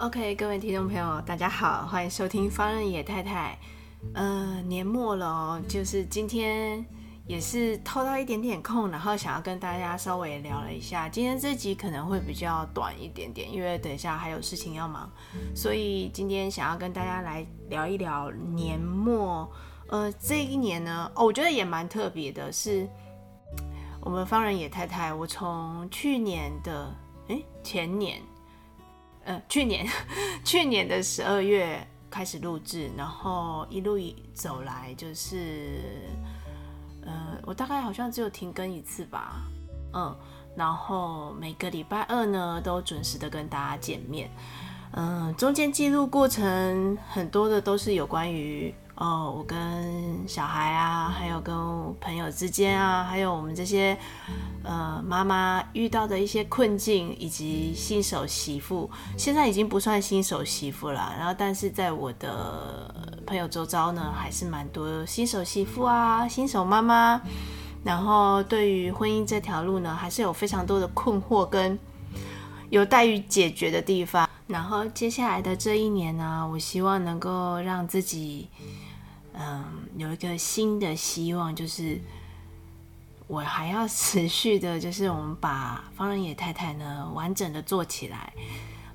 OK，各位听众朋友，大家好，欢迎收听方人野太太。呃，年末了哦，就是今天也是偷到一点点空，然后想要跟大家稍微聊了一下。今天这集可能会比较短一点点，因为等一下还有事情要忙，所以今天想要跟大家来聊一聊年末。呃，这一年呢，哦，我觉得也蛮特别的，是我们方人野太太，我从去年的诶前年。去年去年的十二月开始录制，然后一路走来就是，呃，我大概好像只有停更一次吧，嗯，然后每个礼拜二呢都准时的跟大家见面，嗯，中间记录过程很多的都是有关于。哦，我跟小孩啊，还有跟朋友之间啊，还有我们这些呃妈妈遇到的一些困境，以及新手媳妇，现在已经不算新手媳妇了。然后，但是在我的朋友周遭呢，还是蛮多新手媳妇啊，新手妈妈。然后，对于婚姻这条路呢，还是有非常多的困惑跟有待于解决的地方。然后，接下来的这一年呢，我希望能够让自己。嗯，有一个新的希望，就是我还要持续的，就是我们把方人野太太呢完整的做起来，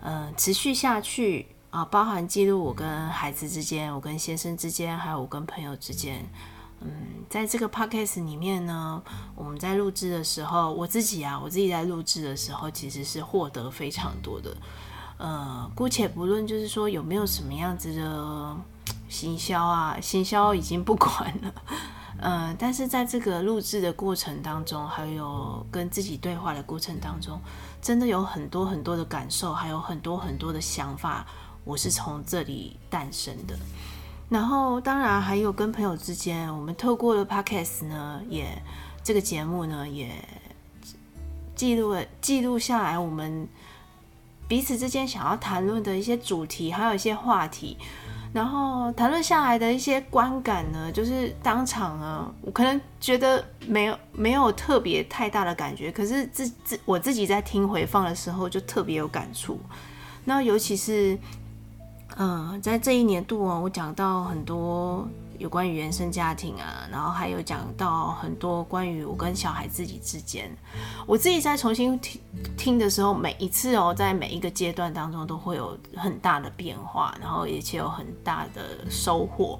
嗯，持续下去啊，包含记录我跟孩子之间，我跟先生之间，还有我跟朋友之间，嗯，在这个 podcast 里面呢，我们在录制的时候，我自己啊，我自己在录制的时候，其实是获得非常多的，呃，姑且不论就是说有没有什么样子的。行销啊，行销已经不管了，呃，但是在这个录制的过程当中，还有跟自己对话的过程当中，真的有很多很多的感受，还有很多很多的想法，我是从这里诞生的。然后，当然还有跟朋友之间，我们透过了 Podcast 呢，也这个节目呢，也记录了记录下来我们彼此之间想要谈论的一些主题，还有一些话题。然后谈论下来的一些观感呢，就是当场啊，我可能觉得没有没有特别太大的感觉，可是自自我自己在听回放的时候就特别有感触。那尤其是，嗯、在这一年度啊，我讲到很多。有关于原生家庭啊，然后还有讲到很多关于我跟小孩自己之间，我自己在重新听听的时候，每一次哦，在每一个阶段当中都会有很大的变化，然后而且有很大的收获。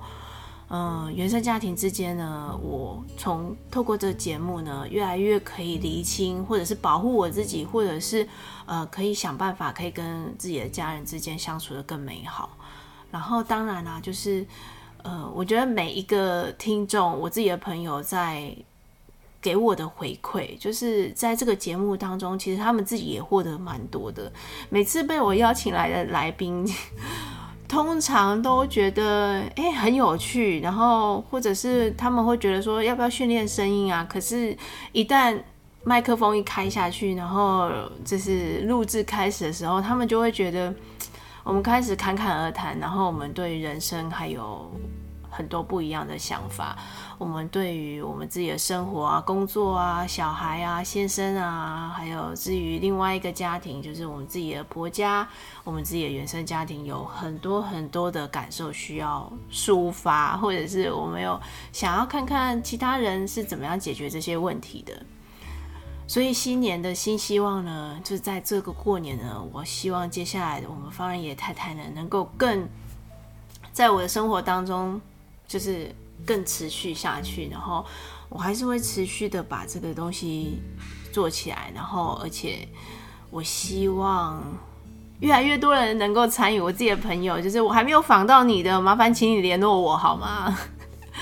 嗯，原生家庭之间呢，我从透过这个节目呢，越来越可以厘清，或者是保护我自己，或者是呃，可以想办法可以跟自己的家人之间相处得更美好。然后当然啦、啊，就是。呃，我觉得每一个听众，我自己的朋友在给我的回馈，就是在这个节目当中，其实他们自己也获得蛮多的。每次被我邀请来的来宾，通常都觉得诶很有趣，然后或者是他们会觉得说要不要训练声音啊？可是，一旦麦克风一开下去，然后就是录制开始的时候，他们就会觉得。我们开始侃侃而谈，然后我们对人生还有很多不一样的想法。我们对于我们自己的生活啊、工作啊、小孩啊、先生啊，还有至于另外一个家庭，就是我们自己的婆家、我们自己的原生家庭，有很多很多的感受需要抒发，或者是我们有想要看看其他人是怎么样解决这些问题的。所以新年的新希望呢，就是在这个过年呢，我希望接下来我们方人野太太呢，能够更在我的生活当中，就是更持续下去。然后我还是会持续的把这个东西做起来。然后而且我希望越来越多人能够参与。我自己的朋友，就是我还没有访到你的，麻烦请你联络我好吗？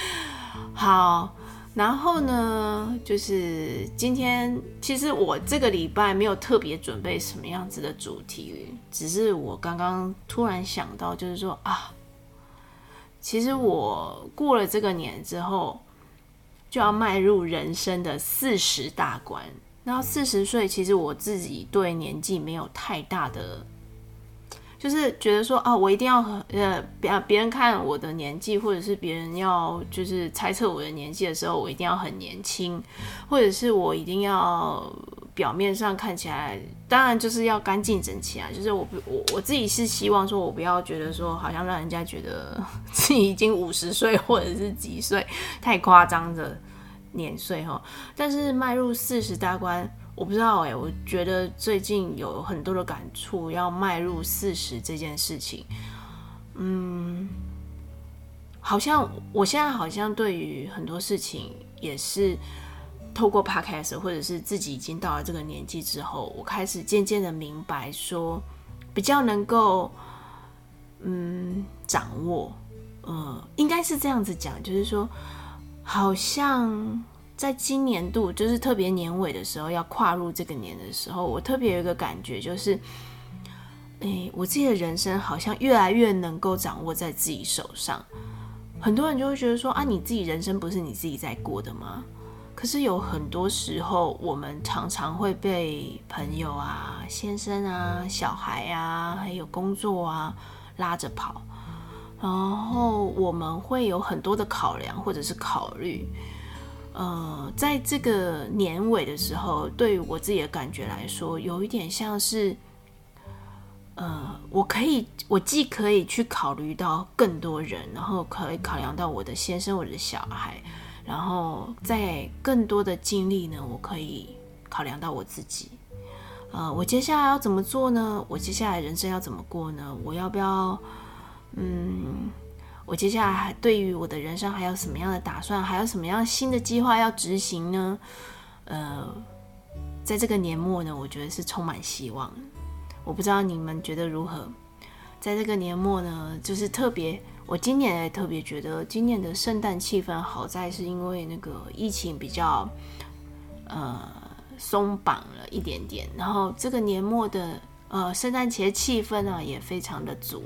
好。然后呢，就是今天其实我这个礼拜没有特别准备什么样子的主题，只是我刚刚突然想到，就是说啊，其实我过了这个年之后，就要迈入人生的四十大关。然后四十岁，其实我自己对年纪没有太大的。就是觉得说啊，我一定要和呃别别人看我的年纪，或者是别人要就是猜测我的年纪的时候，我一定要很年轻，或者是我一定要表面上看起来，当然就是要干净整齐啊。就是我我我自己是希望说，我不要觉得说好像让人家觉得自己已经五十岁或者是几岁，太夸张的年岁哈。但是迈入四十大关。我不知道哎、我觉得最近有很多的感触，要迈入四十这件事情，嗯，好像我现在好像对于很多事情也是透过 podcast 或者是自己已经到了这个年纪之后，我开始渐渐的明白说，比较能够嗯掌握，嗯，应该是这样子讲，就是说好像。在今年度，就是特别年尾的时候，要跨入这个年的时候，我特别有一个感觉，就是，诶，我自己的人生好像越来越能够掌握在自己手上。很多人就会觉得说，啊，你自己人生不是你自己在过的吗？可是有很多时候，我们常常会被朋友啊、先生啊、小孩啊，还有工作啊拉着跑，然后我们会有很多的考量或者是考虑。呃，在这个年尾的时候，对于我自己的感觉来说，有一点像是，呃，我可以，我既可以去考虑到更多人，然后可以考量到我的先生、我的小孩，然后在更多的精力呢，我可以考量到我自己。呃，我接下来要怎么做呢？我接下来人生要怎么过呢？我要不要，嗯？我接下来还对于我的人生还有什么样的打算？还有什么样新的计划要执行呢？呃，在这个年末呢，我觉得是充满希望。我不知道你们觉得如何？在这个年末呢，就是特别，我今年也特别觉得今年的圣诞气氛好在是因为那个疫情比较呃松绑了一点点，然后这个年末的呃圣诞节气氛呢也非常的足。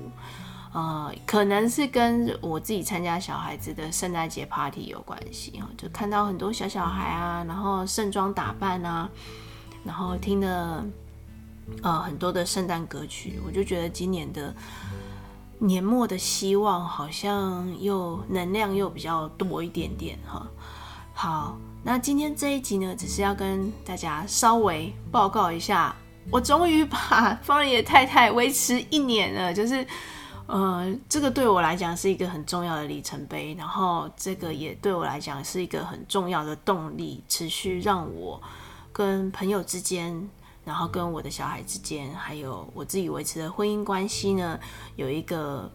呃，可能是跟我自己参加小孩子的圣诞节 party 有关系哈，就看到很多小小孩啊，然后盛装打扮啊，然后听了呃很多的圣诞歌曲，我就觉得今年的年末的希望好像又能量又比较多一点点哈。好，那今天这一集呢，只是要跟大家稍微报告一下，我终于把方仁野太太维持一年了，就是。呃，这个对我来讲是一个很重要的里程碑，然后这个也对我来讲是一个很重要的动力，持续让我跟朋友之间，然后跟我的小孩之间，还有我自己维持的婚姻关系呢，有一个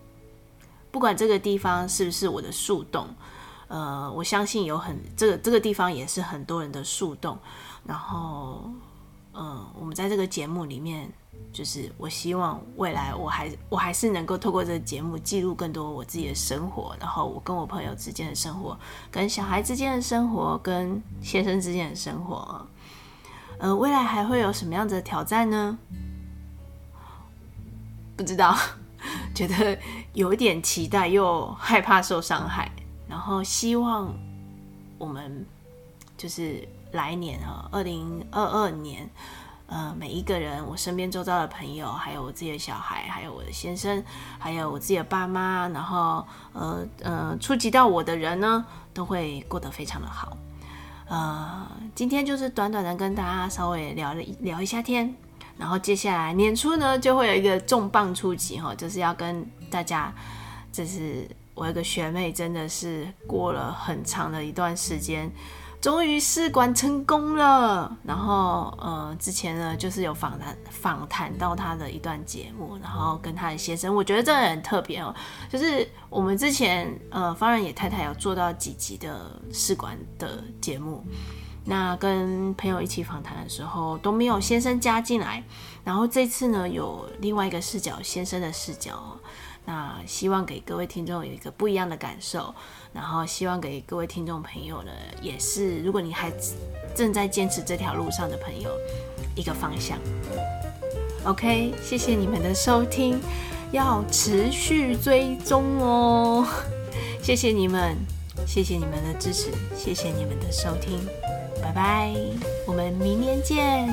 不管这个地方是不是我的树洞，呃，我相信有很这个这个地方也是很多人的树洞，然后，嗯、我们在这个节目里面。就是我希望未来我还我还是能够透过这个节目记录更多我自己的生活，然后我跟我朋友之间的生活，跟小孩之间的生活，跟先生之间的生活。呃，未来还会有什么样的挑战呢？不知道，觉得有一点期待，又害怕受伤害，然后希望我们就是来年啊，二零二二年。呃，每一个人，我身边周遭的朋友，还有我自己的小孩，还有我的先生，还有我自己的爸妈，然后呃呃，触及到我的人呢，都会过得非常的好。呃，今天就是短短的跟大家稍微聊了聊一下天，然后接下来年初呢，就会有一个重磅出击哈，就是要跟大家，这是我有个学妹，真的是过了很长的一段时间。终于试管成功了，然后呃，之前呢就是有访谈访谈到他的一段节目，然后跟他的先生，我觉得这个很特别哦，就是我们之前呃方仁野太太有做到几集的试管的节目，那跟朋友一起访谈的时候都没有先生加进来，然后这次呢有另外一个视角，先生的视角，那希望给各位听众有一个不一样的感受，然后希望给各位听众朋友呢，也是如果你还正在坚持这条路上的朋友一个方向。OK，谢谢你们的收听，要持续追踪哦。谢谢你们，谢谢你们的支持，谢谢你们的收听，拜拜，我们明年见。